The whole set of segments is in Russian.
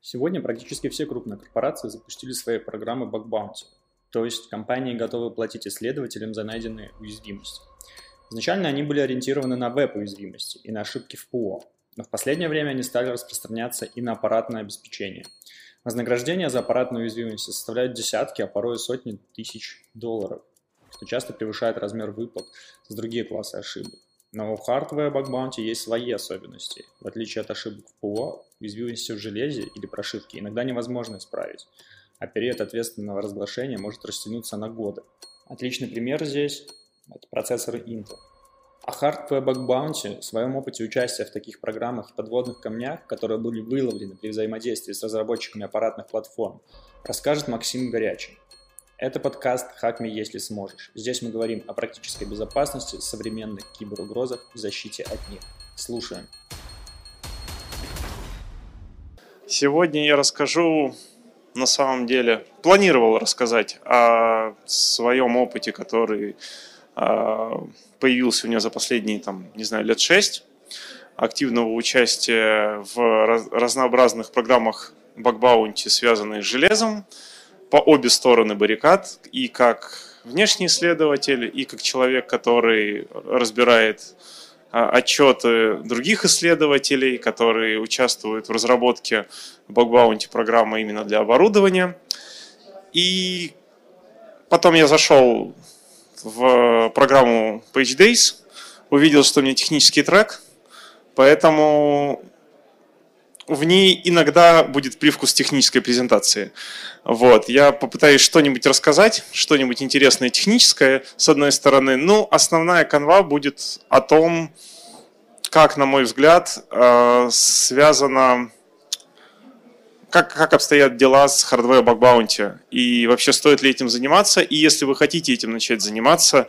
Сегодня практически все крупные корпорации запустили свои программы Bounty, то есть компании готовы платить исследователям за найденные уязвимости. Изначально они были ориентированы на веб-уязвимости и на ошибки в ПО, но в последнее время они стали распространяться и на аппаратное обеспечение. Вознаграждения за аппаратную уязвимость составляют десятки, а порой сотни тысяч долларов, что часто превышает размер выплат за другие классы ошибок. Но у bug bounty есть свои особенности. В отличие от ошибок в ПО, уязвимости в железе или прошивке иногда невозможно исправить, а период ответственного разглашения может растянуться на годы. Отличный пример здесь – это процессоры Intel. А Hardware Bug Bounty в своем опыте участия в таких программах и подводных камнях, которые были выловлены при взаимодействии с разработчиками аппаратных платформ, расскажет Максим Горячий. Это подкаст «Хакми, если сможешь». Здесь мы говорим о практической безопасности, современных киберугрозах и защите от них. Слушаем. Сегодня я расскажу, на самом деле, планировал рассказать о своем опыте, который появился у меня за последние, там, не знаю, лет шесть активного участия в разнообразных программах бакбаунти, связанных с железом, по обе стороны баррикад, и как внешний исследователь, и как человек, который разбирает а, отчеты других исследователей, которые участвуют в разработке бакбаунти программы именно для оборудования. И потом я зашел в программу PageDays, увидел, что у меня технический трек, поэтому в ней иногда будет привкус технической презентации. Вот. Я попытаюсь что-нибудь рассказать, что-нибудь интересное техническое, с одной стороны. Ну, основная канва будет о том, как, на мой взгляд, э, связано, как, как обстоят дела с hardware bug bounty, и вообще стоит ли этим заниматься, и если вы хотите этим начать заниматься,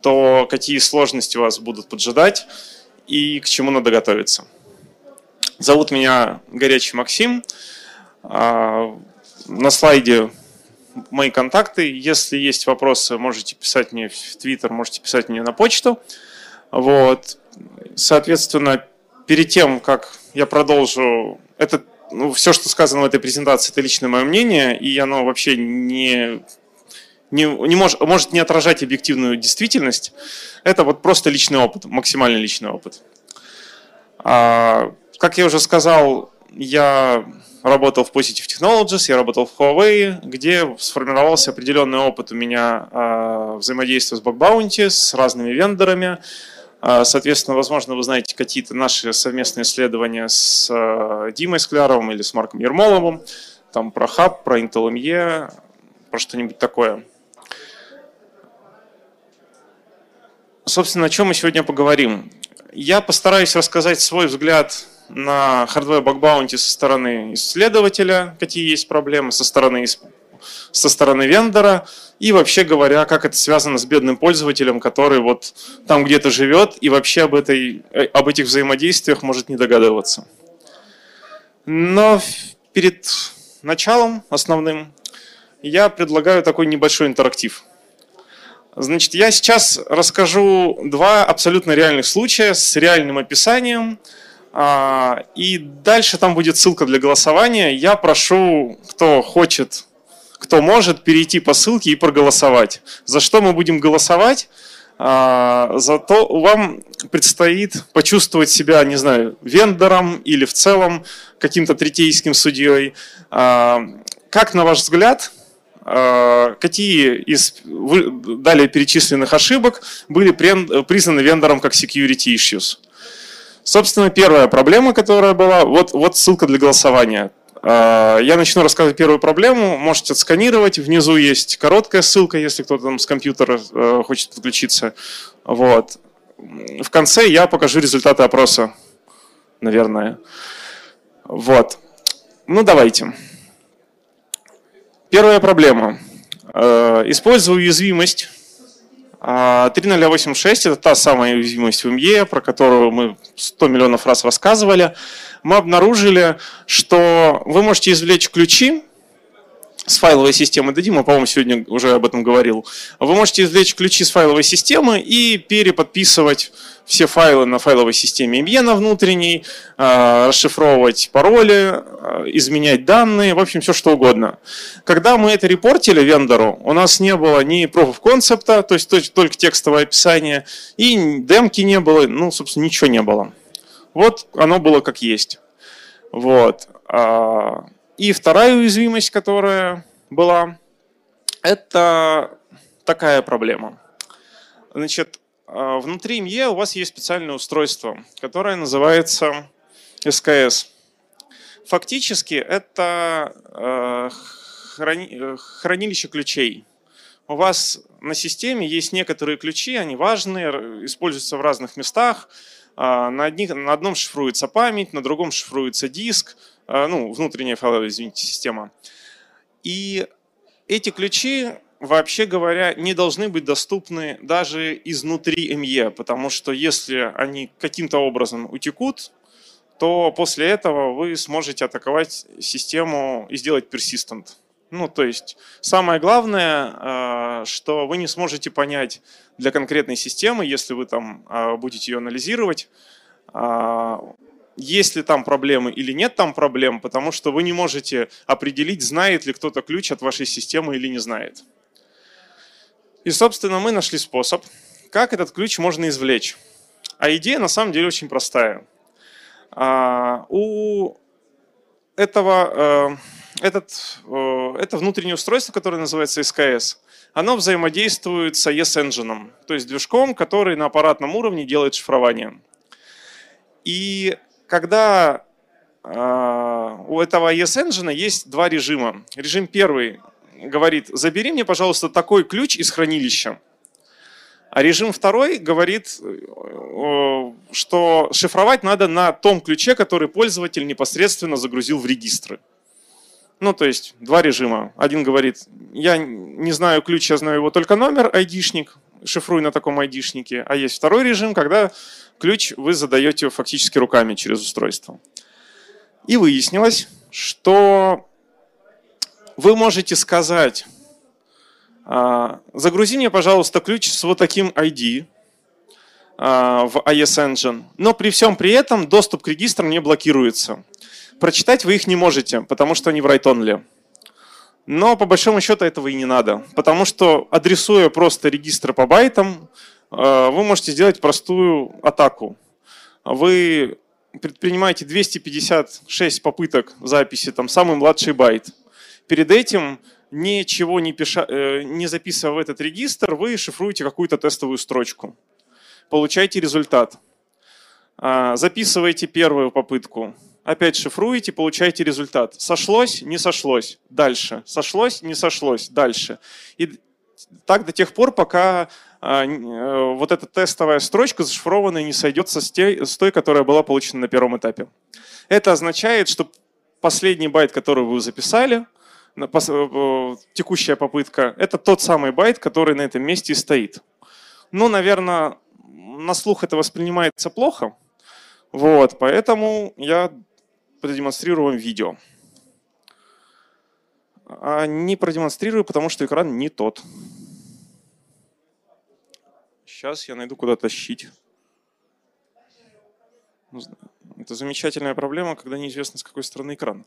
то какие сложности вас будут поджидать, и к чему надо готовиться. Зовут меня Горячий Максим. А, на слайде мои контакты. Если есть вопросы, можете писать мне в Твиттер, можете писать мне на почту. Вот. Соответственно, перед тем, как я продолжу, это ну, все, что сказано в этой презентации, это личное мое мнение, и оно вообще не, не, не может, может не отражать объективную действительность. Это вот просто личный опыт, максимально личный опыт. А, как я уже сказал, я работал в Positive Technologies, я работал в Huawei, где сформировался определенный опыт у меня э, взаимодействия с Bug с разными вендорами. Э, соответственно, возможно, вы знаете какие-то наши совместные исследования с э, Димой Скляровым или с Марком Ермоловым, там про Hub, про Intel ME, про что-нибудь такое. Собственно, о чем мы сегодня поговорим? Я постараюсь рассказать свой взгляд на bug bounty со стороны исследователя, какие есть проблемы, со стороны, со стороны вендора, и вообще говоря, как это связано с бедным пользователем, который вот там где-то живет и вообще об, этой, э, об этих взаимодействиях может не догадываться. Но перед началом основным я предлагаю такой небольшой интерактив. Значит, я сейчас расскажу два абсолютно реальных случая с реальным описанием – а, и дальше там будет ссылка для голосования. Я прошу, кто хочет, кто может, перейти по ссылке и проголосовать. За что мы будем голосовать? А, Зато вам предстоит почувствовать себя, не знаю, вендором или в целом каким-то третейским судьей. А, как, на ваш взгляд, какие из далее перечисленных ошибок были признаны вендором как security issues? Собственно, первая проблема, которая была, вот, вот ссылка для голосования. А, я начну рассказывать первую проблему, можете отсканировать, внизу есть короткая ссылка, если кто-то там с компьютера э, хочет подключиться. Вот. В конце я покажу результаты опроса, наверное. Вот. Ну, давайте. Первая проблема. Э, использую уязвимость 3086 а, – это та самая уязвимость в МЕ, про которую мы 100 миллионов раз рассказывали. Мы обнаружили, что вы можете извлечь ключи с файловой дадим, я, по-моему, сегодня уже об этом говорил. Вы можете извлечь ключи с файловой системы и переподписывать все файлы на файловой системе IME на внутренней, а, расшифровывать пароли, а, изменять данные, в общем, все что угодно. Когда мы это репортили вендору, у нас не было ни of concept, то есть только текстовое описание, и демки не было, ну, собственно, ничего не было. Вот оно было как есть. Вот. И вторая уязвимость, которая была, это такая проблема. Значит, а, внутри МЕ у вас есть специальное устройство, которое называется СКС. Фактически это а, хранилище ключей. У вас на системе есть некоторые ключи, они важные, используются в разных местах. А, на, одних, на одном шифруется память, на другом шифруется диск, ну, внутренняя извините, система. И эти ключи вообще говоря, не должны быть доступны даже изнутри МЕ, потому что если они каким-то образом утекут, то после этого вы сможете атаковать систему и сделать persistent. Ну, то есть самое главное, э, что вы не сможете понять для конкретной системы, если вы там э, будете ее анализировать, есть ли там проблемы или нет там проблем, потому что вы не можете определить, знает ли кто-то ключ от вашей системы или не знает. И, собственно, мы нашли способ, как этот ключ можно извлечь. А идея на самом деле очень простая. А, у этого, э, этот, э, это внутреннее устройство, которое называется СКС, оно взаимодействует с AES Engine, то есть движком, который на аппаратном уровне делает шифрование. И когда э, у этого AES Engine есть два режима. Режим первый говорит, забери мне, пожалуйста, такой ключ из хранилища. А режим второй говорит, э, что шифровать надо на том ключе, который пользователь непосредственно загрузил в регистры. Ну, то есть два режима. Один говорит, я не знаю ключ, я знаю его только номер, айдишник, шифруй на таком айдишнике. А есть второй режим, когда ключ вы задаете фактически руками через устройство. И выяснилось, что вы можете сказать, а, загрузи мне, пожалуйста, ключ с вот таким ID а, в IS Engine, но при всем при этом доступ к регистрам не блокируется. Прочитать вы их не можете, потому что они в write-only. Но по большому счету этого и не надо, потому что адресуя просто регистры по байтам, а, вы можете сделать простую атаку. Вы предпринимаете 256 попыток записи, там самый младший байт – перед этим ничего не, пиша, э, не записывая в этот регистр, вы шифруете какую-то тестовую строчку. Получаете результат. А, записываете первую попытку. Опять шифруете, получаете результат. Сошлось, не сошлось. Дальше. Сошлось, не сошлось. Дальше. И так до тех пор, пока а, э, вот эта тестовая строчка зашифрованная не сойдется с той, с той, которая была получена на первом этапе. Это означает, что последний байт, который вы записали, Э, текущая попытка, это тот самый байт, который на этом месте и стоит. Ну, наверное, на слух это воспринимается плохо, вот, поэтому я продемонстрирую видео. А не продемонстрирую, потому что экран не тот. Сейчас я найду куда тащить. Это замечательная проблема, когда неизвестно, с какой стороны экран.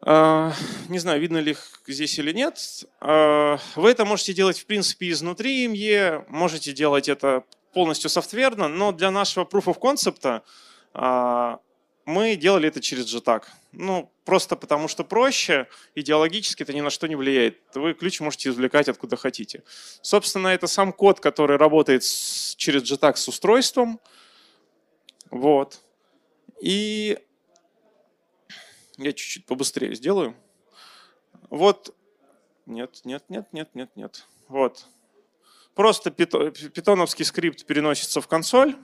А, не знаю, видно ли их здесь или нет. А, вы это можете делать, в принципе, изнутри ME, можете делать это полностью софтверно, но для нашего proof of concept а, мы делали это через JTAG. Ну, просто потому что проще, идеологически это ни на что не влияет. Вы ключ можете извлекать откуда хотите. Собственно, это сам код, который работает через JTAG с устройством. Вот. И я чуть-чуть побыстрее сделаю. Вот. Нет, нет, нет, нет, нет, нет. Вот. Просто питоновский скрипт переносится в консоль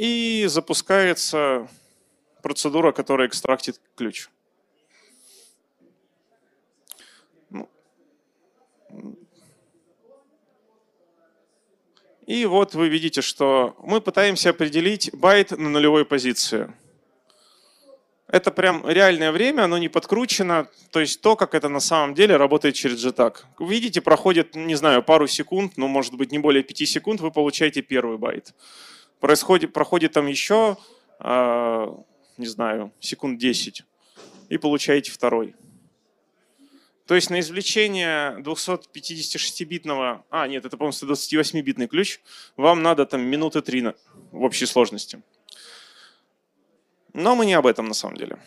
и запускается процедура, которая экстрактит ключ. Ну. И вот вы видите, что мы пытаемся определить байт на нулевой позиции. это прям реальное время, оно не подкручено, то есть то, как это на самом деле работает через JTAG. Видите, проходит, не знаю, пару секунд, ну, может быть, не более 5 секунд, вы получаете первый байт. Происходит, проходит там еще, э, не знаю, секунд 10, и получаете второй. То есть на извлечение 256-битного, а нет, это, по-моему, 128-битный ключ, вам надо там минуты три в общей сложности. Но мы не об этом на самом деле.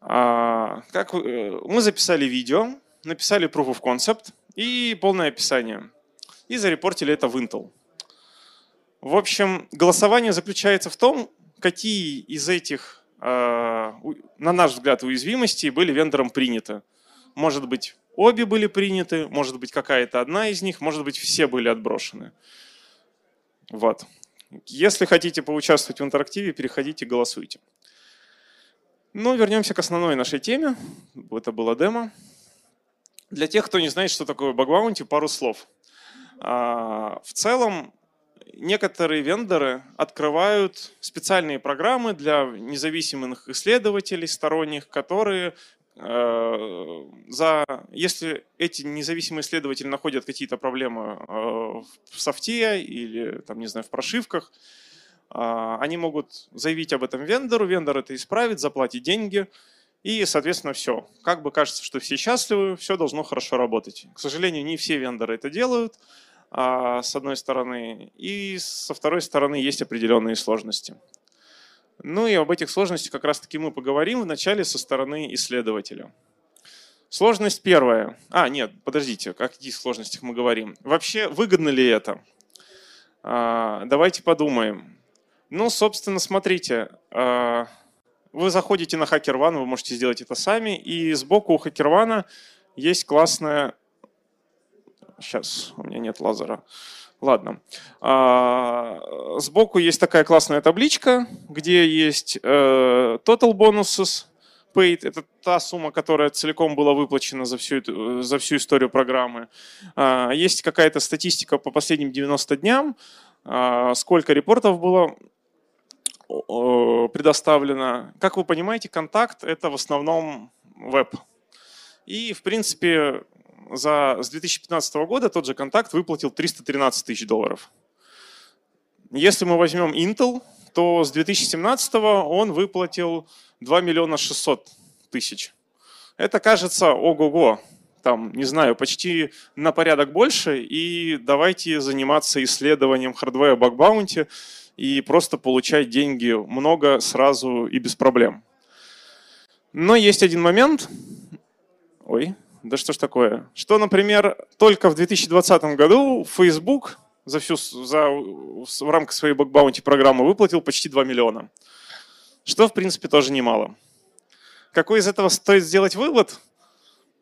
А, как, э, мы записали видео, написали proof of concept и полное описание. И зарепортили это в Intel. В общем, голосование заключается в том, какие из этих, а, на наш взгляд, уязвимостей были вендором приняты. Может быть, обе были приняты, может быть, какая-то одна из них, может быть, все были отброшены. Вот. Если хотите поучаствовать в интерактиве, переходите, голосуйте. Ну, вернемся к основной нашей теме. Это было демо. Для тех, кто не знает, что такое баг пару слов. А, в целом, некоторые вендоры открывают специальные программы для независимых исследователей сторонних, которые Э, за, если эти независимые исследователи находят какие-то проблемы э, в софте или, там, не знаю, в прошивках, э, они могут заявить об этом вендору, вендор это исправит, заплатит деньги, и, соответственно, все. Как бы кажется, что все счастливы, все должно хорошо работать. К сожалению, не все вендоры это делают, с одной стороны, и со второй стороны есть определенные сложности. Ну и об этих сложностях как раз-таки мы поговорим вначале со стороны исследователя. Сложность первая. А, нет, подождите, о каких сложностях мы говорим? Вообще, выгодно ли это? А, давайте подумаем. Ну, собственно, смотрите, а, вы заходите на HackerOne, вы можете сделать это сами, и сбоку у HackerOne есть классная... Сейчас, у меня нет лазера. Ладно. А, сбоку есть такая классная табличка, где есть э, total bonuses paid. Это та сумма, которая целиком была выплачена за всю, за всю историю программы. А, есть какая-то статистика по последним 90 дням, а, сколько репортов было предоставлено. Как вы понимаете, контакт – это в основном веб. И, в принципе, за, с 2015 года тот же контакт выплатил 313 тысяч долларов. Если мы возьмем Intel, то с 2017 он выплатил 2 миллиона 600 тысяч. Это кажется ого-го, там, не знаю, почти на порядок больше, и давайте заниматься исследованием хардвера бакбаунти и просто получать деньги много, сразу и без проблем. Но есть один момент. Ой, да что ж такое? Что, например, только в 2020 году Facebook за всю, за, в рамках своей бакбаунти программы выплатил почти 2 миллиона. Что, в принципе, тоже немало. Какой из этого стоит сделать вывод?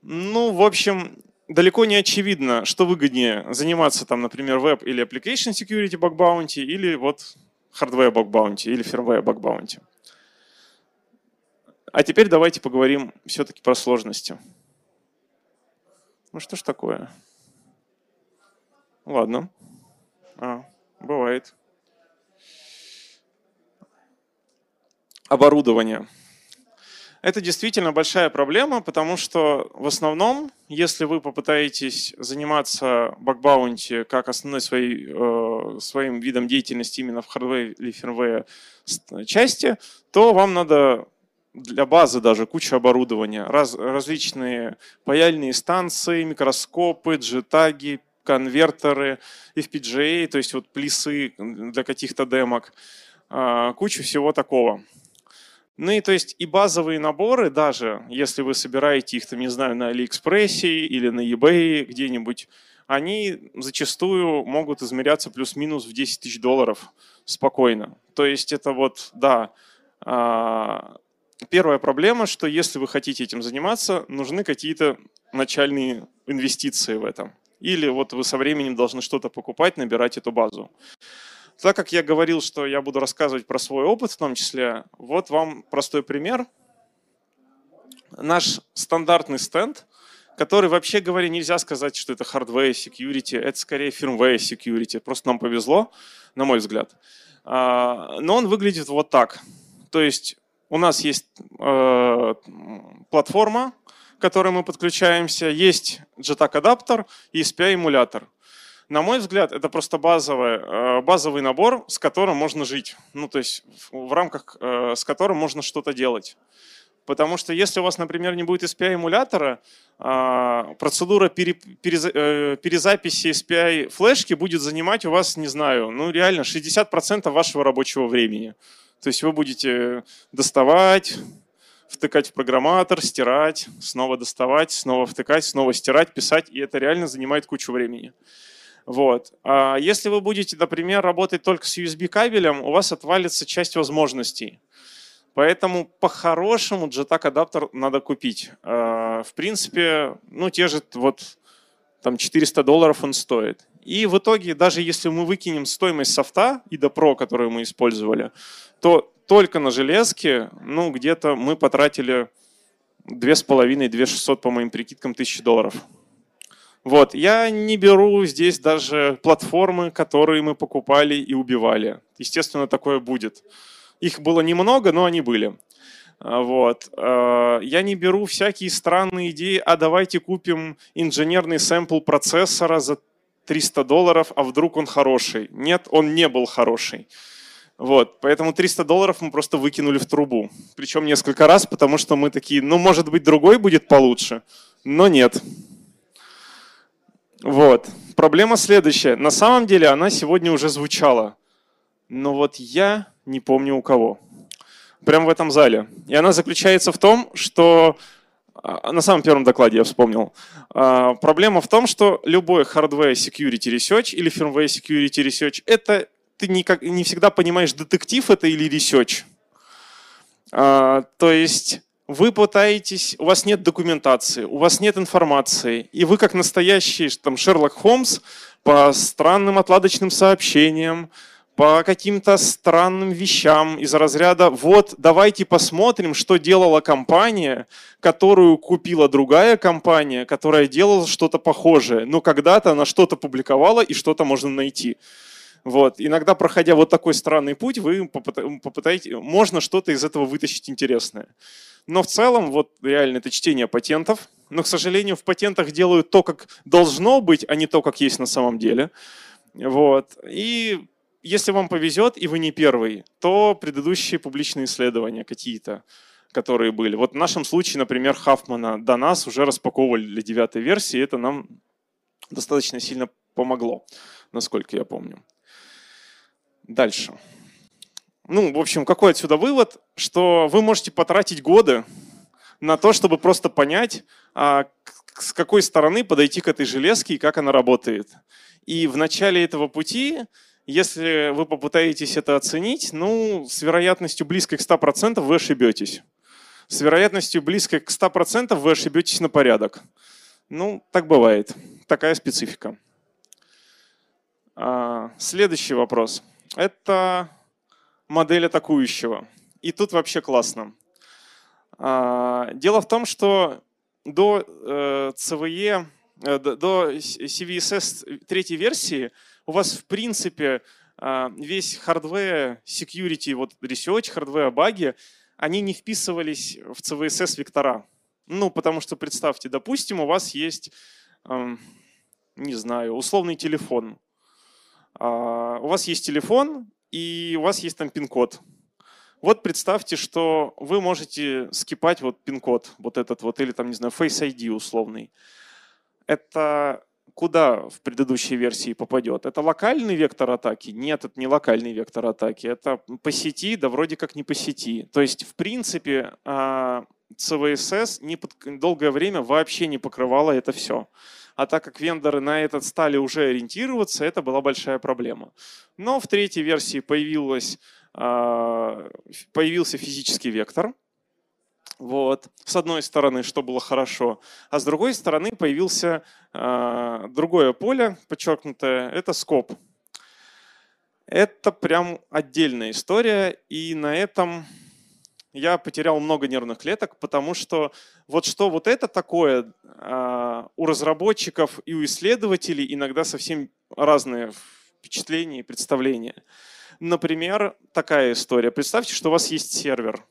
Ну, в общем, далеко не очевидно, что выгоднее заниматься, там, например, веб или application security bug bounty, или вот hardware bug bounty, или firmware bug bounty. А теперь давайте поговорим все-таки про сложности. Ну что ж такое? Ладно. А, бывает. Оборудование. Это действительно большая проблема, потому что в основном, если вы попытаетесь заниматься бакбаунти как основной своей, э, своим видом деятельности именно в hardware или firmware части, то вам надо для базы даже куча оборудования, раз, различные паяльные станции, микроскопы, джетаги, конвертеры, FPGA, то есть вот плисы для каких-то демок, а, кучу всего такого. Ну и то есть и базовые наборы, даже если вы собираете их, там, не знаю, на Алиэкспрессе или на eBay где-нибудь, они зачастую могут измеряться плюс-минус в 10 тысяч долларов спокойно. То есть это вот, да, а, Первая проблема, что если вы хотите этим заниматься, нужны какие-то начальные инвестиции в этом. Или вот вы со временем должны что-то покупать, набирать эту базу. Так как я говорил, что я буду рассказывать про свой опыт в том числе, вот вам простой пример. Наш стандартный стенд, который вообще говоря нельзя сказать, что это hardware security, это скорее firmware security. Просто нам повезло, на мой взгляд. А, но он выглядит вот так. То есть у нас есть э, платформа, к которой мы подключаемся, есть JTAG адаптер и SPI эмулятор. На мой взгляд, это просто базовый, э, базовый набор, с которым можно жить. Ну, то есть в рамках, э, с которым можно что-то делать. Потому что если у вас, например, не будет SPI-эмулятора, а, процедура э, перезаписи SPI флешки будет занимать у вас, не знаю, ну реально 60% вашего рабочего времени. То есть вы будете доставать, втыкать в программатор, стирать, снова доставать, снова втыкать, снова стирать, писать, и это реально занимает кучу времени. Вот. А если вы будете, например, работать только с USB кабелем, у вас отвалится часть возможностей. Поэтому по-хорошему JTAG адаптер надо купить. А, в принципе, ну те же вот там 400 долларов он стоит. И в итоге, даже если мы выкинем стоимость софта и до Pro, которую мы использовали, то только на железке, ну, где-то мы потратили 2,5-2,600 по моим прикидкам тысячи долларов. Вот, я не беру здесь даже платформы, которые мы покупали и убивали. Естественно, такое будет. Их было немного, но они были. А, вот. А, я не беру всякие странные идеи, а давайте купим инженерный сэмпл процессора за 300 долларов, а вдруг он хороший. Нет, он не был хороший. Вот, поэтому 300 долларов мы просто выкинули в трубу. Причем несколько раз, потому что мы такие, ну, может быть, другой будет получше, но нет. Вот. Проблема следующая. На самом деле она сегодня уже звучала. Но вот я не помню у кого. Прямо в этом зале. И она заключается в том, что а, на самом первом докладе я вспомнил. А, проблема в том, что любой hardware security research или firmware security research это ты никак, не всегда понимаешь, детектив это или research. А, то есть вы пытаетесь, у вас нет документации, у вас нет информации, и вы как настоящий там Шерлок Холмс по странным отладочным сообщениям, по каким-то странным вещам из разряда «вот, давайте посмотрим, что делала компания, которую купила другая компания, которая делала что-то похожее, но когда-то она что-то публиковала и что-то можно найти». Вот. Иногда, проходя вот такой странный путь, вы попытаетесь, можно что-то из этого вытащить интересное. Но в целом, вот реально это чтение патентов. Но, к сожалению, в патентах делают то, как должно быть, а не то, как есть на самом деле. Вот. И если вам повезет, и вы не первый, то предыдущие публичные исследования какие-то, которые были. Вот в нашем случае, например, Хафмана до нас уже распаковывали для девятой версии, и это нам достаточно сильно помогло, насколько я помню. Дальше. Ну, в общем, какой отсюда вывод? Что вы можете потратить годы на то, чтобы просто понять, а, с какой стороны подойти к этой железке и как она работает. И в начале этого пути если вы попытаетесь это оценить, ну, с вероятностью близкой к 100% вы ошибетесь. С вероятностью близкой к 100% вы ошибетесь на порядок. Ну, так бывает. Такая специфика. А, следующий вопрос. Это модель атакующего. И тут вообще классно. А, дело в том, что до э, CVE, э, до CVSS третьей версии у вас в принципе а, весь hardware security, вот research, hardware баги, они не вписывались в CVSS вектора. Ну, потому что представьте, допустим, у вас есть, не знаю, условный телефон. А, у вас есть телефон, и у вас есть там пин-код. Вот представьте, что вы можете скипать вот пин-код, вот этот вот, или там, не знаю, Face ID условный. Это куда в предыдущей версии попадет? Это локальный вектор атаки? Нет, это не локальный вектор атаки. Это по сети, да вроде как не по сети. То есть, в принципе, CVSS а, не под, долгое время вообще не покрывало это все. А так как вендоры на этот стали уже ориентироваться, это была большая проблема. Но в третьей версии появилась, а, появился физический вектор, вот. С одной стороны, что было хорошо, а с другой стороны появился э, другое поле, подчеркнутое, это скоп. Это прям отдельная история, и на этом я потерял много нервных клеток, потому что вот что вот это такое э, у разработчиков и у исследователей иногда совсем разные впечатления и представления. Например, такая история. Представьте, что у вас есть сервер.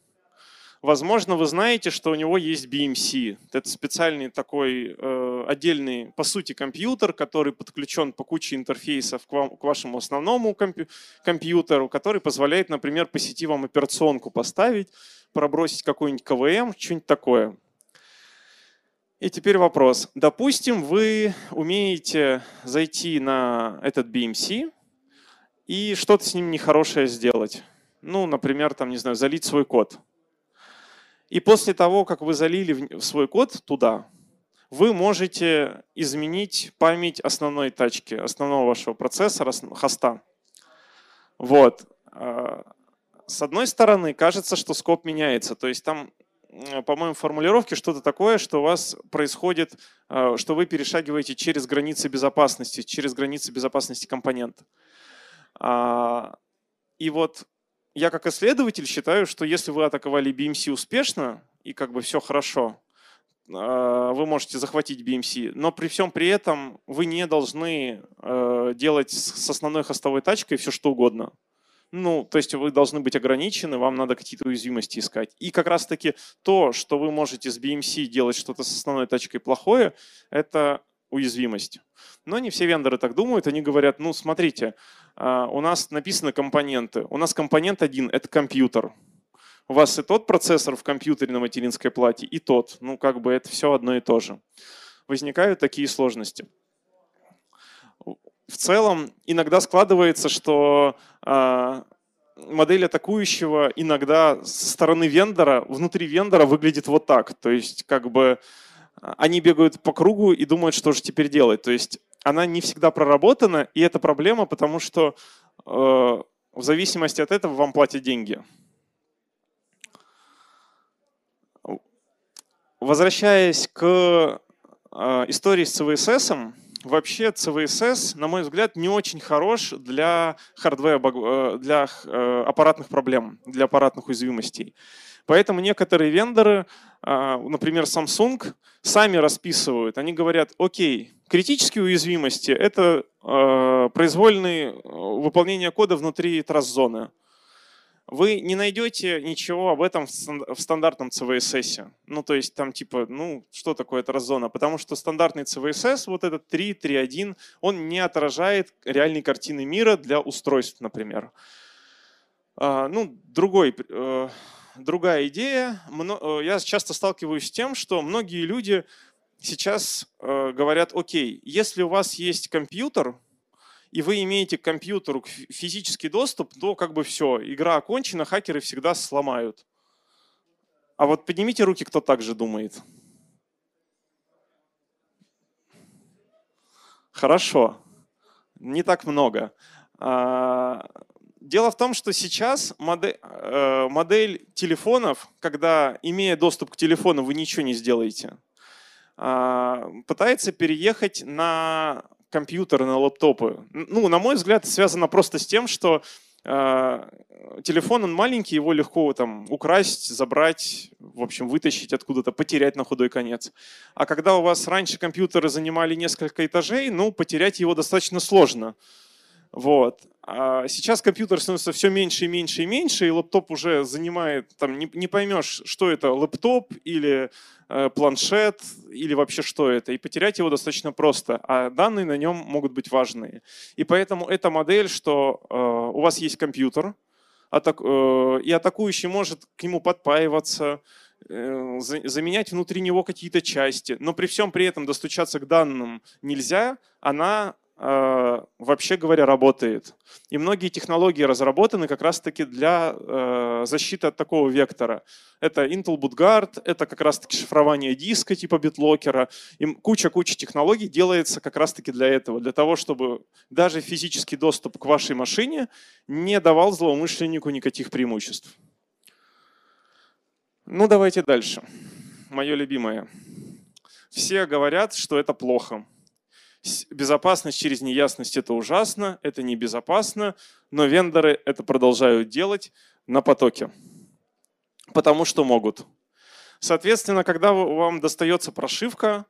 Возможно, вы знаете, что у него есть BMC. Это специальный такой э, отдельный, по сути, компьютер, который подключен по куче интерфейсов к, вам, к вашему основному компью компьютеру, который позволяет, например, по сети вам операционку поставить, пробросить какой-нибудь КВМ, что-нибудь такое. И теперь вопрос. Допустим, вы умеете зайти на этот BMC и что-то с ним нехорошее сделать. Ну, например, там, не знаю, залить свой код. И после того, как вы залили свой код туда, вы можете изменить память основной тачки, основного вашего процессора, хоста. Вот. А, с одной стороны, кажется, что скоп меняется. То есть там, по-моему, формулировки что-то такое, что у вас происходит, а, что вы перешагиваете через границы безопасности, через границы безопасности компонента. А, и вот я как исследователь считаю, что если вы атаковали BMC успешно и как бы все хорошо, а, вы можете захватить BMC, но при всем при этом вы не должны а, делать с основной хостовой тачкой все что угодно. Ну, то есть вы должны быть ограничены, вам надо какие-то уязвимости искать. И как раз-таки то, что вы можете с BMC делать что-то с основной тачкой плохое, это уязвимость. Но не все вендоры так думают, они говорят, ну смотрите, а, у нас написаны компоненты, у нас компонент один – это компьютер. У вас и тот процессор в компьютере на материнской плате, и тот. Ну как бы это все одно и то же. Возникают такие сложности. В целом иногда складывается, что а, модель атакующего иногда со стороны вендора, внутри вендора выглядит вот так. То есть как бы они бегают по кругу и думают, что же теперь делать. То есть она не всегда проработана, и это проблема, потому что э, в зависимости от этого вам платят деньги. Возвращаясь к э, истории с CVSS, вообще CVSS, на мой взгляд, не очень хорош для хардвера, э, для э, аппаратных проблем, для аппаратных уязвимостей. Поэтому некоторые вендоры, а, например, Samsung, сами расписывают. Они говорят, окей, критические уязвимости – это а, произвольное выполнение кода внутри трасс-зоны. Вы не найдете ничего об этом в стандартном CVSS. Ну, то есть там типа, ну, что такое трасс-зона? Потому что стандартный CVSS, вот этот 3, 3.1, он не отражает реальной картины мира для устройств, например. А, ну, другой э, другая идея. Э, я часто сталкиваюсь с тем, что многие люди сейчас э, говорят, окей, если у вас есть компьютер, и вы имеете к компьютеру физический доступ, то как бы все, игра окончена, хакеры всегда сломают. А вот поднимите руки, кто так же думает. Хорошо, не так много. Дело в том, что сейчас модель, э, модель телефонов, когда, имея доступ к телефону, вы ничего не сделаете, а, пытается переехать на компьютеры, на лаптопы. Ну, на мой взгляд, связано просто с тем, что э, телефон, он маленький, его легко там украсть, забрать, в общем, вытащить откуда-то, потерять на худой конец. А когда у вас раньше компьютеры занимали несколько этажей, ну, потерять его достаточно сложно. Вот. А сейчас компьютер становится все меньше и меньше и меньше, и лаптоп уже занимает, там не, не поймешь, что это лаптоп или э, планшет, или вообще что это. И потерять его достаточно просто, а данные на нем могут быть важные. И поэтому эта модель, что э, у вас есть компьютер, атак, э, и атакующий может к нему подпаиваться, э, заменять внутри него какие-то части, но при всем при этом достучаться к данным нельзя, она вообще говоря, работает. И многие технологии разработаны как раз-таки для э, защиты от такого вектора. Это Intel BootGuard, это как раз-таки шифрование диска типа битлокера. И куча-куча технологий делается как раз-таки для этого, для того, чтобы даже физический доступ к вашей машине не давал злоумышленнику никаких преимуществ. Ну, давайте дальше. Мое любимое. Все говорят, что это плохо. Безопасность через неясность – это ужасно, это небезопасно, но вендоры это продолжают делать на потоке, потому что могут. Соответственно, когда вам достается прошивка,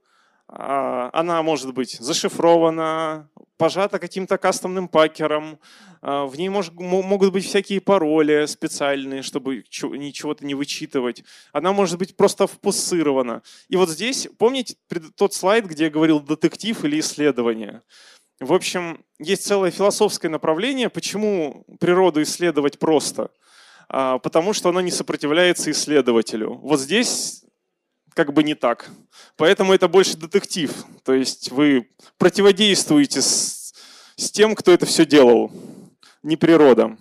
она может быть зашифрована, пожата каким-то кастомным пакером, а, в ней мож, могут быть всякие пароли специальные, чтобы ничего-то не вычитывать. Она может быть просто впуссирована. И вот здесь, помните тот слайд, где я говорил детектив или исследование? В общем, есть целое философское направление, почему природу исследовать просто. А, потому что она не сопротивляется исследователю. Вот здесь как бы не так. Поэтому это больше детектив. То есть вы противодействуете с, с тем, кто это все делал, не природа.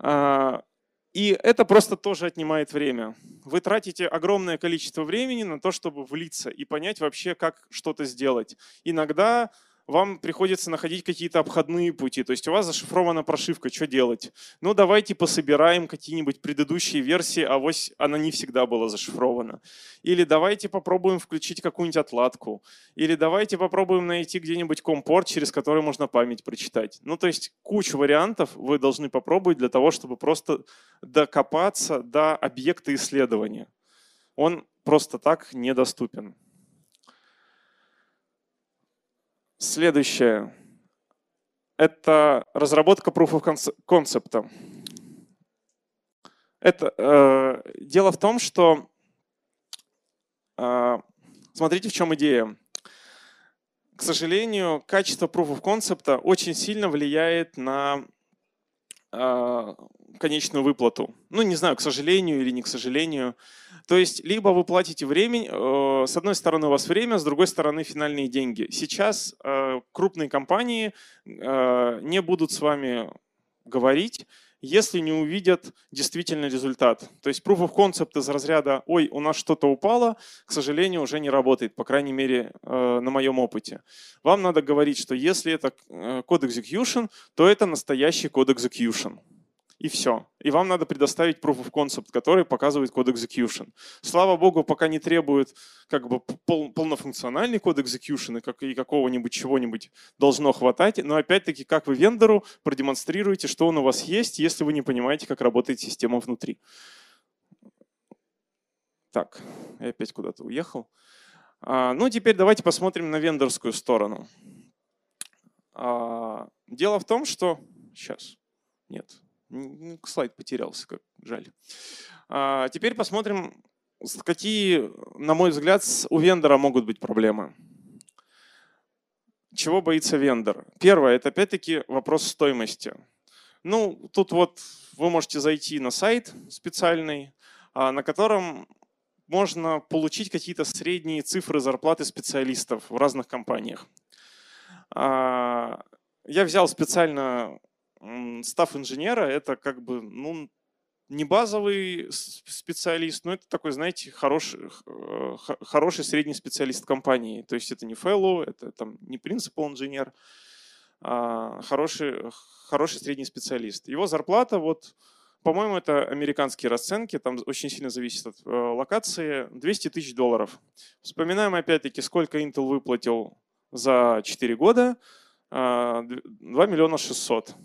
А, и это просто тоже отнимает время. Вы тратите огромное количество времени на то, чтобы влиться и понять вообще, как что-то сделать. Иногда вам приходится находить какие-то обходные пути. То есть у вас зашифрована прошивка, что делать? Ну, давайте пособираем какие-нибудь предыдущие версии, а вот она не всегда была зашифрована. Или давайте попробуем включить какую-нибудь отладку. Или давайте попробуем найти где-нибудь компорт, через который можно память прочитать. Ну, то есть кучу вариантов вы должны попробовать для того, чтобы просто докопаться до объекта исследования. Он просто так недоступен. Следующее – это разработка Proof of Concept. Это, э, дело в том, что э, смотрите, в чем идея. К сожалению, качество Proof of Concept очень сильно влияет на конечную выплату. Ну, не знаю, к сожалению или не к сожалению. То есть, либо вы платите время, э, с одной стороны у вас время, с другой стороны финальные деньги. Сейчас э, крупные компании э, не будут с вами говорить, если не увидят действительно результат. То есть proof of concept из разряда «Ой, у нас что-то упало», к сожалению, уже не работает, по крайней мере, на моем опыте. Вам надо говорить, что если это код execution, то это настоящий код execution и все. И вам надо предоставить proof of concept, который показывает код execution. Слава богу, пока не требует как бы пол, полнофункциональный код execution и, как, и какого-нибудь чего-нибудь должно хватать. Но опять-таки, как вы вендору продемонстрируете, что он у вас есть, если вы не понимаете, как работает система внутри. Так, я опять куда-то уехал. А, ну, теперь давайте посмотрим на вендорскую сторону. А, дело в том, что... Сейчас. Нет, Слайд потерялся, как жаль. А теперь посмотрим, какие, на мой взгляд, у вендора могут быть проблемы. Чего боится вендор? Первое, это опять-таки вопрос стоимости. Ну, тут вот вы можете зайти на сайт специальный, а, на котором можно получить какие-то средние цифры зарплаты специалистов в разных компаниях. А, я взял специально став инженера это как бы ну, не базовый специалист, но это такой, знаете, хороший, э, хороший средний специалист компании. То есть это не fellow, это там не принципал инженер, а хороший, хороший средний специалист. Его зарплата вот по-моему, это американские расценки, там очень сильно зависит от э, локации. 200 тысяч долларов. Вспоминаем опять-таки, сколько Intel выплатил за 4 года. 2 а, миллиона 600.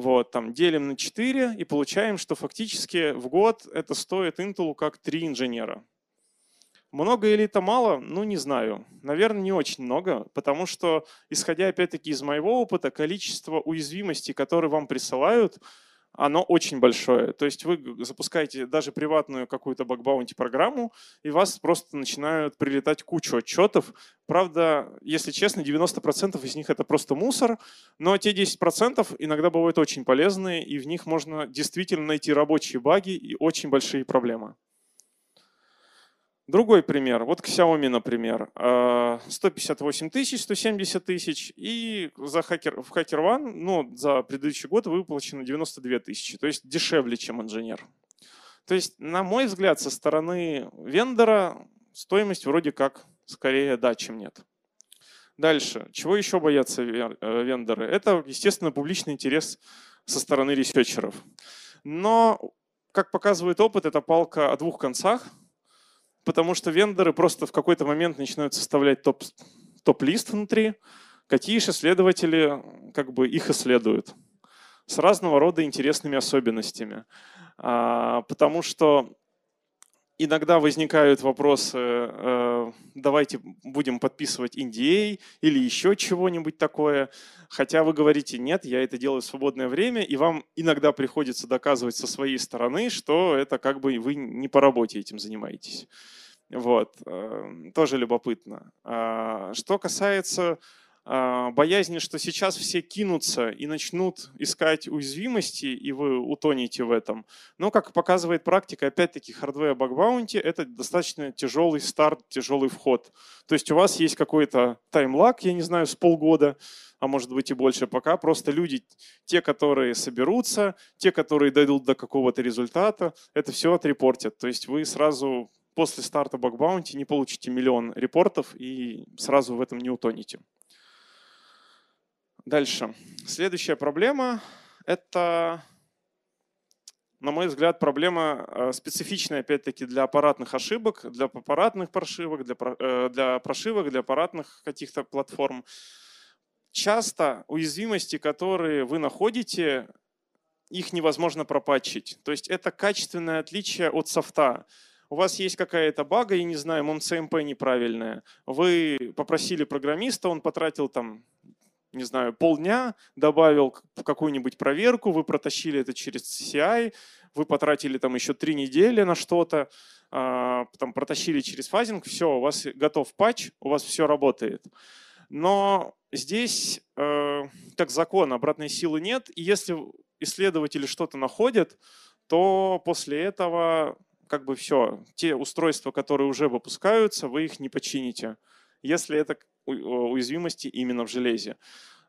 Вот, там делим на 4 и получаем, что фактически в год это стоит Intel как 3 инженера. Много или это мало? Ну, не знаю. Наверное, не очень много, потому что, исходя опять-таки из моего опыта, количество уязвимостей, которые вам присылают, оно очень большое. То есть вы запускаете даже приватную какую-то бакбаунти программу, и вас просто начинают прилетать кучу отчетов. Правда, если честно, 90% из них это просто мусор, но те 10% иногда бывают очень полезные, и в них можно действительно найти рабочие баги и очень большие проблемы. Другой пример. Вот к Xiaomi, например. 158 а, тысяч, 170 тысяч. И за хакер, в HackerOne ну, за предыдущий год выплачено 92 тысячи. То есть дешевле, чем инженер. То есть, на мой взгляд, со стороны вендора стоимость вроде как скорее да, чем нет. Дальше. Чего еще боятся э, вендоры? Это, естественно, публичный интерес со стороны ресерчеров. Но, как показывает опыт, это палка о двух концах – потому что вендоры просто в какой-то момент начинают составлять топ, топ-лист внутри, какие же исследователи как бы их исследуют с разного рода интересными особенностями. А, потому что иногда возникают вопросы, э, давайте будем подписывать NDA или еще чего-нибудь такое. Хотя вы говорите, нет, я это делаю в свободное время, и вам иногда приходится доказывать со своей стороны, что это как бы вы не по работе этим занимаетесь. Вот, э, тоже любопытно. А, что касается а, боязни, что сейчас все кинутся и начнут искать уязвимости, и вы утонете в этом. Но, как показывает практика, опять-таки, bug bounty – это достаточно тяжелый старт, тяжелый вход. То есть у вас есть какой-то таймлаг, я не знаю, с полгода, а может быть и больше, пока просто люди, те, которые соберутся, те, которые дойдут до какого-то результата, это все отрепортят. То есть вы сразу после старта bounty не получите миллион репортов и сразу в этом не утонете. Дальше. Следующая проблема – это, на мой взгляд, проблема э, специфичная, опять-таки, для аппаратных ошибок, для аппаратных прошивок, для, э, для прошивок, для аппаратных каких-то платформ. Часто уязвимости, которые вы находите, их невозможно пропатчить. То есть это качественное отличие от софта у вас есть какая-то бага, я не знаю, MCMP неправильная, вы попросили программиста, он потратил там не знаю, полдня, добавил какую-нибудь проверку, вы протащили это через CI, вы потратили там еще три недели на что-то, а, там протащили через фазинг, все, у вас готов патч, у вас все работает. Но здесь, э, как закон, обратной силы нет, и если исследователи что-то находят, то после этого как бы все, те устройства, которые уже выпускаются, вы их не почините, если это уязвимости именно в железе.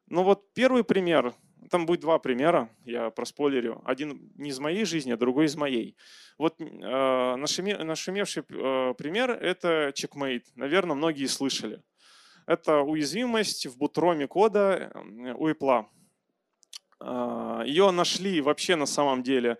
Ну вот первый пример, там будет два примера, я проспойлерю. Один не из моей жизни, а другой из моей. Вот э, нашумевший э, пример – это Checkmate. Наверное, многие слышали. Это уязвимость в бутроме кода э, у Apple. Э, ее нашли вообще на самом деле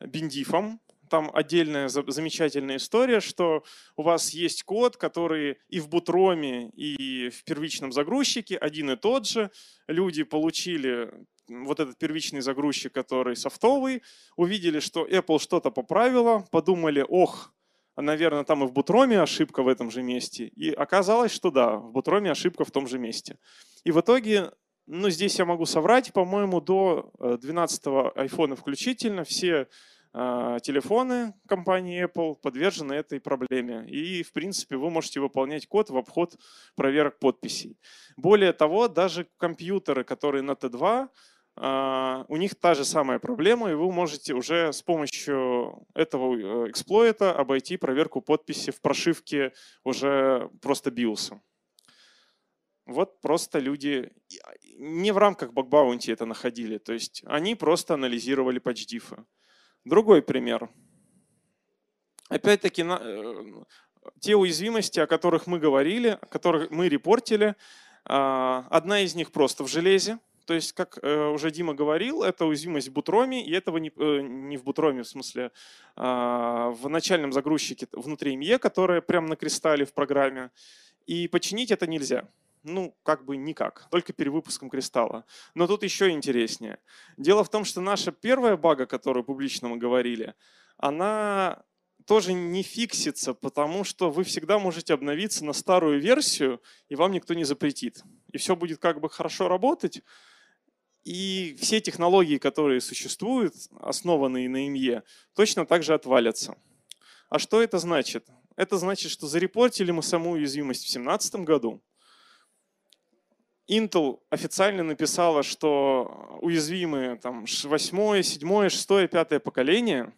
биндифом, там отдельная замечательная история, что у вас есть код, который и в бутроме, и в первичном загрузчике один и тот же. Люди получили вот этот первичный загрузчик, который софтовый, увидели, что Apple что-то поправила, подумали, ох, наверное, там и в бутроме ошибка в этом же месте. И оказалось, что да, в бутроме ошибка в том же месте. И в итоге, ну здесь я могу соврать, по-моему, до 12-го э, iPhone включительно все телефоны компании Apple подвержены этой проблеме. И, в принципе, вы можете выполнять код в обход проверок подписей. Более того, даже компьютеры, которые на Т2, а, у них та же самая проблема, и вы можете уже с помощью этого э, эксплойта обойти проверку подписи в прошивке уже просто BIOS. Вот просто люди не в рамках бакбаунти это находили, то есть они просто анализировали патчдифы. Другой пример. Опять-таки, э, те уязвимости, о которых мы говорили, о которых мы репортили, а, одна из них просто в железе. То есть, как э, уже Дима говорил, это уязвимость в бутроме, и этого не, э, не в бутроме, в смысле, а, в начальном загрузчике внутри МЕ, которое прямо на кристалле в программе. И починить это нельзя ну, как бы никак, только перевыпуском кристалла. Но тут еще интереснее. Дело в том, что наша первая бага, которую публично мы говорили, она тоже не фиксится, потому что вы всегда можете обновиться на старую версию, и вам никто не запретит. И все будет как бы хорошо работать, и все технологии, которые существуют, основанные на ИМЕ, точно так же отвалятся. А что это значит? Это значит, что зарепортили мы саму уязвимость в 2017 году, Intel официально написала, что уязвимы там 8, 7, 6, 5 поколение,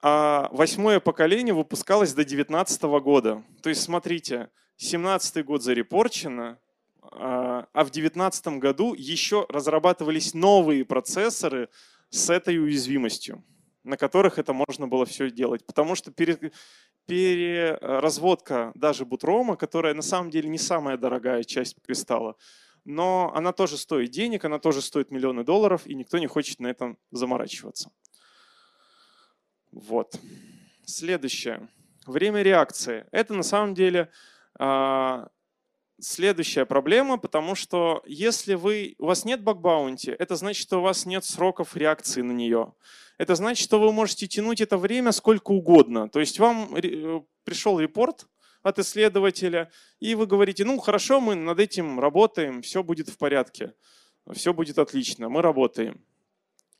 а восьмое поколение выпускалось до 2019 года. То есть смотрите, 17 год зарепорчено, а, а в 2019 году еще разрабатывались новые процессоры с этой уязвимостью, на которых это можно было все делать. Потому что перед, переразводка даже бутрома, которая на самом деле не самая дорогая часть кристалла, но она тоже стоит денег, она тоже стоит миллионы долларов, и никто не хочет на этом заморачиваться. Вот. Следующее. Время реакции. Это на самом деле а, следующая проблема, потому что если вы, у вас нет баг-баунти, это значит, что у вас нет сроков реакции на нее. Это значит, что вы можете тянуть это время сколько угодно. То есть вам э, пришел репорт от исследователя, и вы говорите, ну хорошо, мы над этим работаем, все будет в порядке, все будет отлично, мы работаем.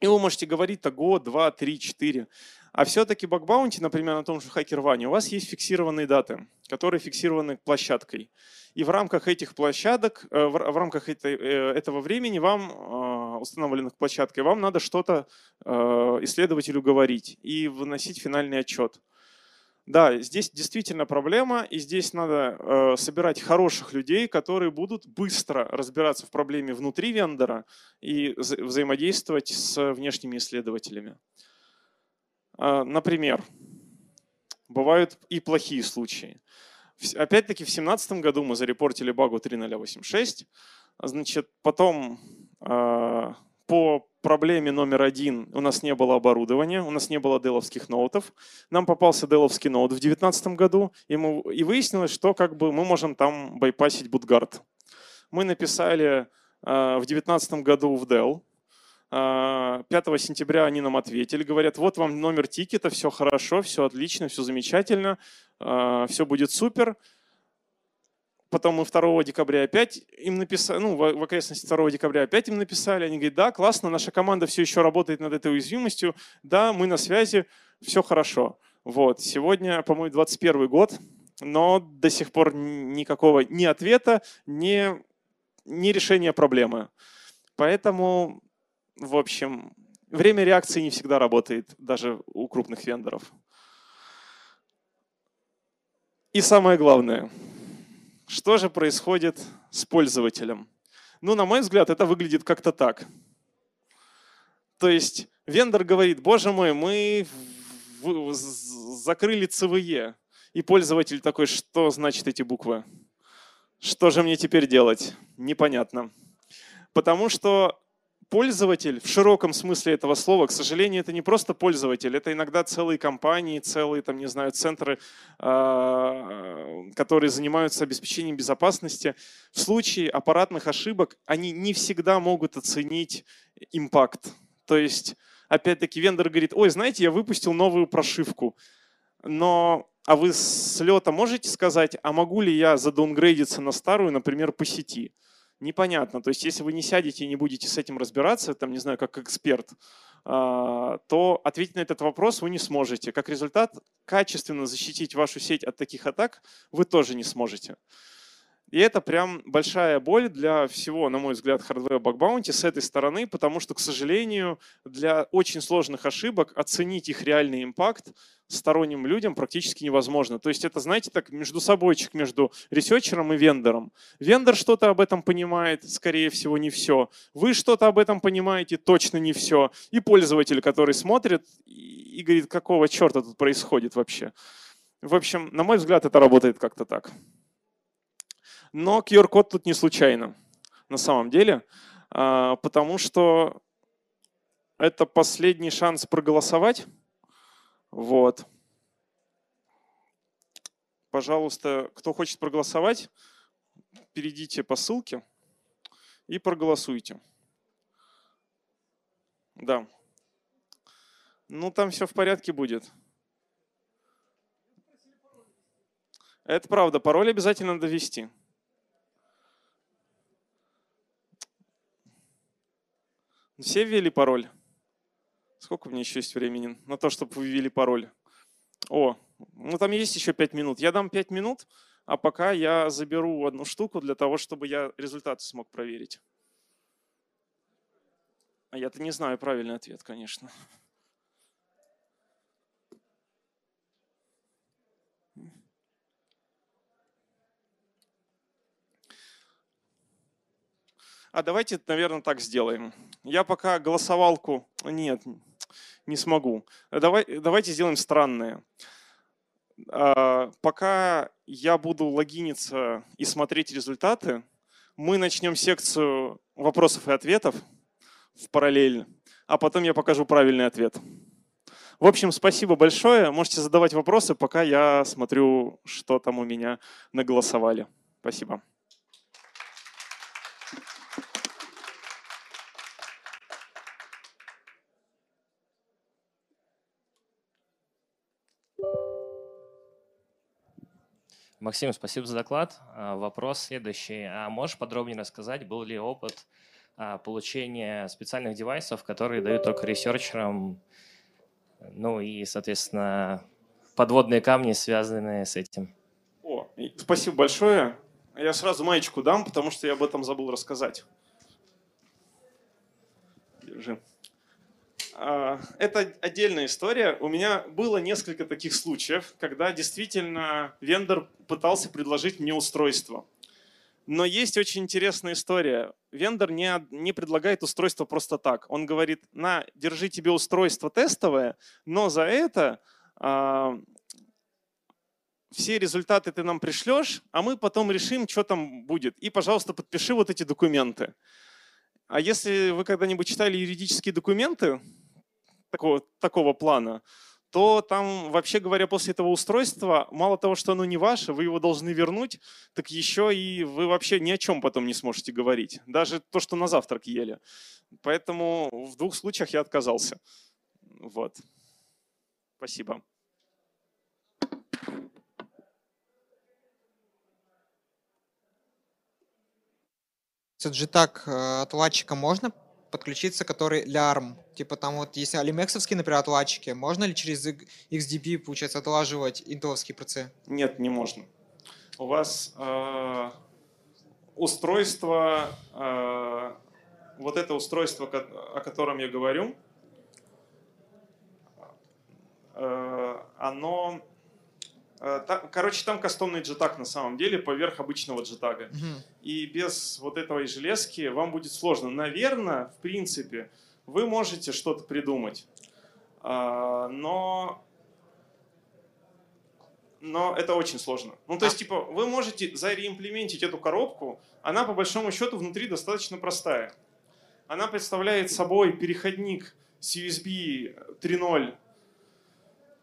И вы можете говорить то год, два, три, четыре. А все-таки баг-баунти, например, на том же HackerOne, у вас есть фиксированные даты, которые фиксированы площадкой. И в рамках этих площадок, э, в рамках э, этого времени вам, э, установленных площадкой, вам надо что-то исследователю говорить и выносить финальный отчет. Да, здесь действительно проблема, и здесь надо собирать хороших людей, которые будут быстро разбираться в проблеме внутри вендора и взаимодействовать с внешними исследователями. Например, бывают и плохие случаи. Опять-таки в 2017 году мы зарепортили багу 3.086. Значит, потом э, по проблеме номер один у нас не было оборудования, у нас не было деловских ноутов. Нам попался деловский ноут в 2019 году, и, мы, и выяснилось, что как бы мы можем там байпасить Bootguard. Мы написали э, в 2019 году в Dell, 5 а, сентября они нам ответили, говорят, вот вам номер тикета, все хорошо, все отлично, все замечательно, а, все будет супер. Потом мы 2 декабря опять им написали, ну, в окрестности 2 декабря опять им написали. Они говорят, да, классно, наша команда все еще работает над этой уязвимостью, да, мы на связи, все хорошо. Вот, сегодня, по-моему, 21 год, но до сих пор никакого ни ответа, ни, ни решения проблемы. Поэтому в общем, время реакции не всегда работает даже у крупных вендоров. И самое главное, что же происходит с пользователем? Ну, на мой взгляд, это выглядит как-то так. То есть вендор говорит, боже мой, мы закрыли CVE. И пользователь такой, что значит эти буквы? Что же мне теперь делать? Непонятно. Потому что пользователь в широком смысле этого слова, к сожалению, это не просто пользователь, это иногда целые компании, целые, там, не знаю, центры, а, которые занимаются обеспечением безопасности. В случае аппаратных ошибок они не всегда могут оценить импакт. То есть, опять-таки, вендор говорит, ой, знаете, я выпустил новую прошивку, но а вы с лета можете сказать, а могу ли я задаунгрейдиться на старую, например, по сети? Непонятно. То есть если вы не сядете и не будете с этим разбираться, там, не знаю, как эксперт, а, то ответить на этот вопрос вы не сможете. Как результат, качественно защитить вашу сеть от таких атак вы тоже не сможете. И это прям большая боль для всего, на мой взгляд, bug bounty с этой стороны, потому что, к сожалению, для очень сложных ошибок оценить их реальный impact сторонним людям практически невозможно. То есть это, знаете, так междусобойчик, между researcher ом и вендором. Вендор что-то об этом понимает, скорее всего, не все. Вы что-то об этом понимаете, точно не все. И пользователь, который смотрит и говорит, какого черта тут происходит вообще. В общем, на мой взгляд, это работает как-то так. Но QR-код тут не случайно, на самом деле, а, потому что это последний шанс проголосовать. Вот. Пожалуйста, кто хочет проголосовать, перейдите по ссылке и проголосуйте. Да. Ну, там все в порядке будет. Это правда, пароль обязательно надо Все ввели пароль? Сколько у меня еще есть времени на то, чтобы вы ввели пароль? О, ну там есть еще 5 минут. Я дам 5 минут, а пока я заберу одну штуку для того, чтобы я результаты смог проверить. А я-то не знаю правильный ответ, конечно. А давайте, наверное, так сделаем. Я пока голосовалку... Нет, не смогу. Давай, давайте сделаем странное. А, пока я буду логиниться и смотреть результаты, мы начнем секцию вопросов и ответов в параллель, а потом я покажу правильный ответ. В общем, спасибо большое. Можете задавать вопросы, пока я смотрю, что там у меня наголосовали. Спасибо. Максим, спасибо за доклад. А, вопрос следующий. А можешь подробнее рассказать, был ли опыт а, получения специальных девайсов, которые дают только ресерчерам, ну и, соответственно, подводные камни, связанные с этим? О, спасибо большое. Я сразу маечку дам, потому что я об этом забыл рассказать. Держи. А, это отдельная история. У меня было несколько таких случаев, когда действительно вендор пытался предложить мне устройство. Но есть очень интересная история. Вендор не, не предлагает устройство просто так. Он говорит, на, держи тебе устройство тестовое, но за это а, все результаты ты нам пришлешь, а мы потом решим, что там будет. И, пожалуйста, подпиши вот эти документы. А если вы когда-нибудь читали юридические документы такого, такого плана, то там, вообще говоря, после этого устройства, мало того, что оно не ваше, вы его должны вернуть, так еще и вы вообще ни о чем потом не сможете говорить. Даже то, что на завтрак ели. Поэтому в двух случаях я отказался. Вот. Спасибо. С JTAG э, отладчика можно подключиться, который для ARM? Типа там вот если алимексовские, например, отладчики, можно ли через XDP, получается, отлаживать интеловские процессы? Нет, не можно. У вас э, устройство, э, вот это устройство, о котором я говорю, э, оно Э, короче, там кастомный JTAG на самом деле поверх обычного JTAG. Угу. И без вот этого железки вам будет сложно. Наверное, в принципе, вы можете что-то придумать. А, но но это очень сложно. Ну, то есть, типа, вы можете зареимплементить эту коробку, она, по большому счету, внутри достаточно простая. Она представляет собой переходник с USB 3.0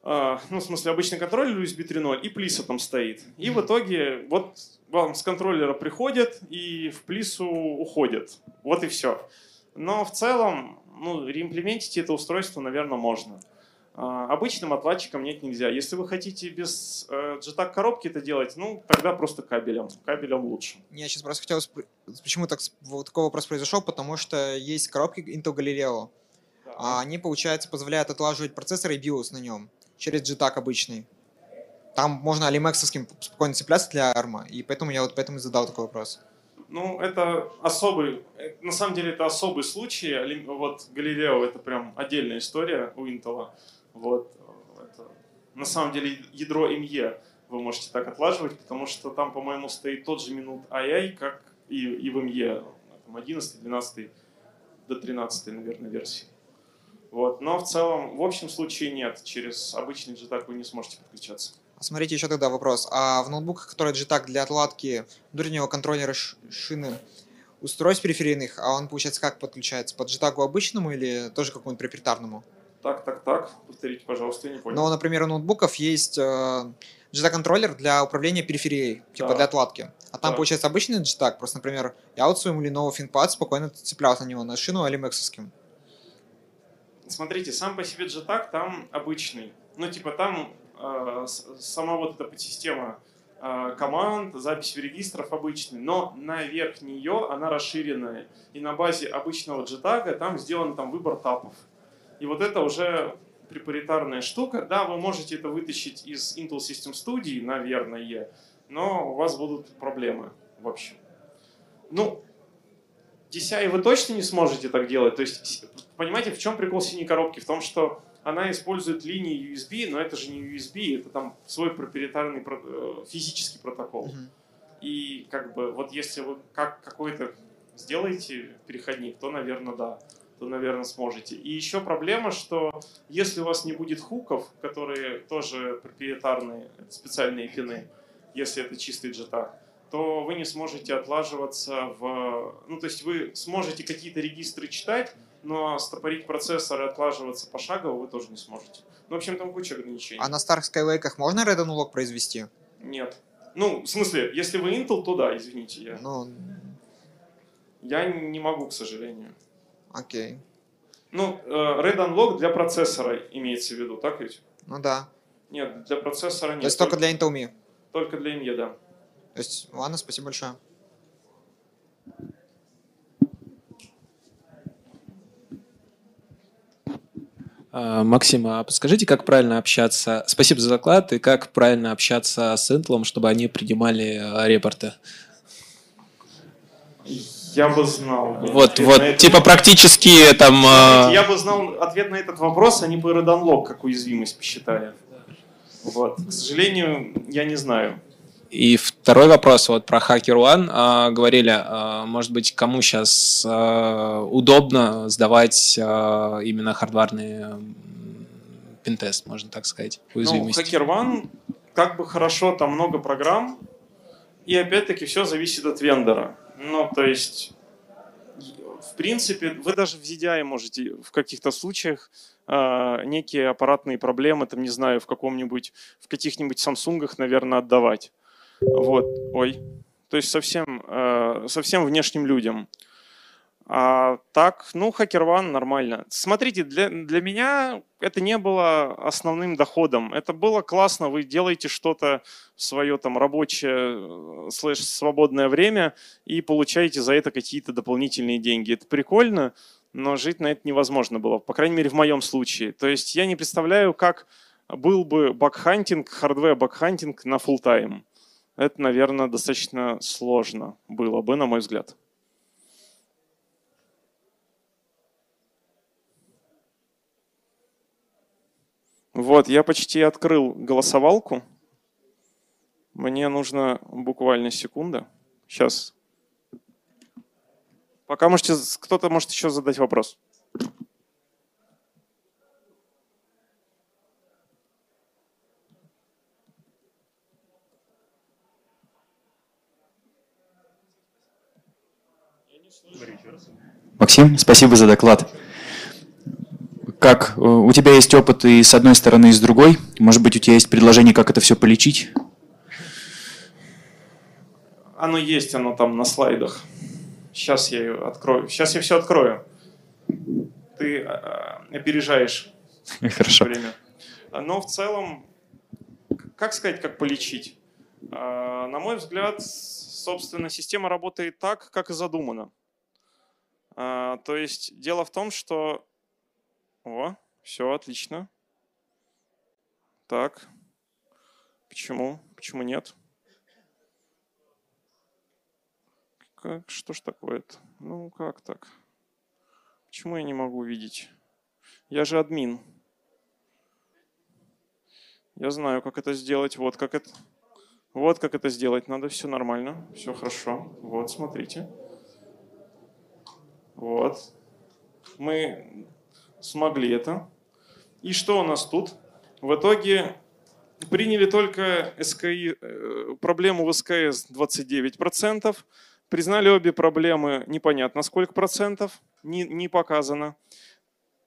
а, ну, в смысле, обычный контроллер USB 3.0 и плиса там стоит. И в итоге вот вам с контроллера приходят и в плису уходят. Вот и все. Но в целом, ну, реимплементить это устройство, наверное, можно. А, обычным отладчиком нет нельзя. Если вы хотите без э, JTAG коробки это делать, ну, тогда просто кабелем. Кабелем лучше. Я сейчас просто хотел... Почему так, вот такой вопрос произошел? Потому что есть коробки Intel Galileo. Да. А они, получается, позволяют отлаживать процессор и BIOS на нем через JTAG обычный. Там можно алимексовским спокойно цепляться для арма, и поэтому я вот поэтому и задал такой вопрос. Ну, это особый, на самом деле это особый случай. Вот Галилео это прям отдельная история у Intel. Вот, это, на самом деле ядро ME вы можете так отлаживать, потому что там, по-моему, стоит тот же минут AI, как и, и в ME, там 11, 12 до 13, наверное, версии. Вот. Но в целом, в общем случае нет. Через обычный JTAG вы не сможете подключаться. Смотрите, еще тогда вопрос. А в ноутбуках, которые JTAG для отладки внутреннего контроллера шины, устройств периферийных, а он, получается, как подключается? Под JTAG обычному или тоже какому-нибудь проприетарному? Так, так, так. Повторите, пожалуйста, я не понял. Ну, например, у ноутбуков есть э, JTAG-контроллер для управления периферией, типа да. для отладки. А там, да. получается, обычный JTAG. Просто, например, я вот своему Lenovo ThinkPad спокойно цеплялся на него, на шину алимексовским смотрите, сам по себе JTAG там обычный. Ну, типа там сама вот эта подсистема э, команд, запись в регистров обычный, но наверх нее она расширенная. И на базе обычного JTAG там сделан там выбор тапов. И вот это уже препаритарная штука. Да, вы можете это вытащить из Intel System Studio, наверное, но у вас будут проблемы в общем. Ну, DCI вы точно не сможете так делать. То есть, понимаете, в чем прикол синей коробки? В том, что она использует линии USB, но это же не USB, это там свой проприетарный э, физический протокол. Uh-huh. И как бы вот если вы как какой-то сделаете переходник, то, наверное, да, то, наверное, сможете. И еще проблема, что если у вас не будет хуков, которые тоже проприетарные, специальные пины, если это чистый JTAG, то вы не сможете отлаживаться в... Ну, то есть вы сможете какие-то регистры читать, но стопорить процессор и отлаживаться пошагово вы тоже не сможете. Ну, в общем, там куча ограничений. А на старых Skylake можно Red Unlock произвести? Нет. Ну, в смысле, если вы Intel, то да, извините. Я, ну... я не могу, к сожалению. Окей. Ну, э, Red Unlock для процессора имеется в виду, так ведь? Ну да. Нет, для процессора нет. То есть только для Intel Me? Только для МЕ, да. То есть, ладно, спасибо большое. Максим, а подскажите, как правильно общаться? Спасибо за доклад. И как правильно общаться с Intel, чтобы они принимали а, репорты? Я бы знал. Вот, вот, на этот типа практически там... а, Смотрите, Я бы знал ответ на этот вопрос, они бы Unlock как уязвимость посчитали. Вот. К сожалению, я не знаю. И второй вопрос вот про Hacker One. А, говорили, а, может быть, кому сейчас удобно сдавать а, именно хардварный м, пентест, можно так сказать, Ну, уязвимости. Hacker One, как бы хорошо, там много программ, и опять-таки все зависит от вендора. Ну, то есть, в принципе, вы даже в ZDI можете в каких-то случаях э, некие аппаратные проблемы, там, не знаю, в каком-нибудь, в каких-нибудь Самсунгах, наверное, отдавать. Вот, ой. То есть совсем, э, совсем внешним людям. А так, ну, HackerOne нормально. Смотрите, для, для меня это не было основным доходом. Это было классно, вы делаете что-то в свое там рабочее э, слэш свободное время и получаете за это какие-то дополнительные деньги. Это прикольно, но жить на это невозможно было, по крайней мере в моем случае. То есть я не представляю, как был бы bug hunting, hardware bug hunting на full time. Это, наверное, достаточно сложно было бы, на мой взгляд. Вот, я почти открыл голосовалку. Мне нужно буквально секунда. Сейчас. Пока можете, кто-то может еще задать вопрос. Максим, спасибо за доклад. Как э, у тебя есть опыт и с одной стороны, и с другой? Может быть, у тебя есть предложение, как это все полечить? Оно есть, оно там на слайдах. Сейчас я ее открою. Сейчас я все открою. Ты э, опережаешь Хорошо. время. Но в целом, как сказать, как полечить? На мой взгляд, собственно, система работает так, как и задумано. А, То есть дело в том, что... О, все, отлично. Так. Почему? Почему нет? Как, что ж такое-то? Ну, как так? Почему я не могу видеть? Я же админ. Я знаю, как это сделать. Вот как это. Вот как это сделать. Надо все нормально. Все хорошо. Вот, смотрите. Вот. Мы смогли это. И что у нас тут? В итоге приняли только СКИ, э, проблему в СКС 29%. Признали обе проблемы непонятно сколько процентов, не, не показано.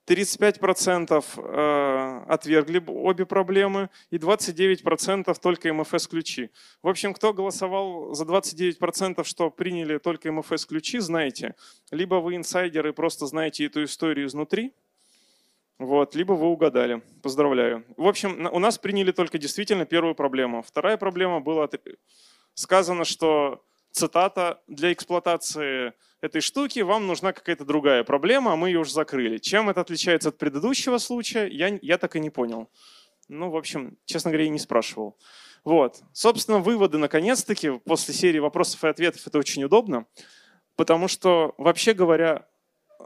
35% э, отвергли обе проблемы и 29% только МФС-ключи. В общем, кто голосовал за 29%, что приняли только МФС-ключи, знаете, либо вы инсайдеры, просто знаете эту историю изнутри, вот, либо вы угадали. Поздравляю. В общем, у нас приняли только действительно первую проблему. Вторая проблема была сказано, что цитата для эксплуатации этой штуки вам нужна какая-то другая проблема, а мы ее уже закрыли. Чем это отличается от предыдущего случая, я, я так и не понял. Ну, в общем, честно говоря, и не спрашивал. Вот. Собственно, выводы, наконец-таки, после серии вопросов и ответов, это очень удобно, потому что, вообще говоря,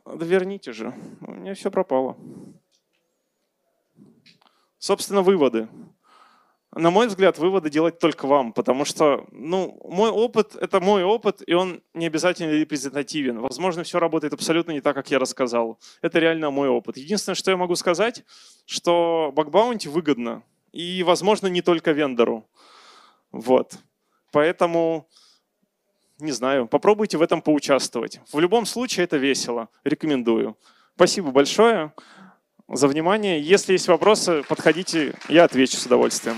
верните же, у меня все пропало. Собственно, выводы. На мой взгляд, выводы делать только вам, потому что, ну, мой опыт – это мой опыт, и он не обязательно репрезентативен. Возможно, все работает абсолютно не так, как я рассказал. Это реально мой опыт. Единственное, что я могу сказать, что бакбаунти выгодно, и, возможно, не только вендору. Вот. Поэтому, не знаю, попробуйте в этом поучаствовать. В любом случае, это весело. Рекомендую. Спасибо большое за внимание. Если есть вопросы, подходите, я отвечу с удовольствием.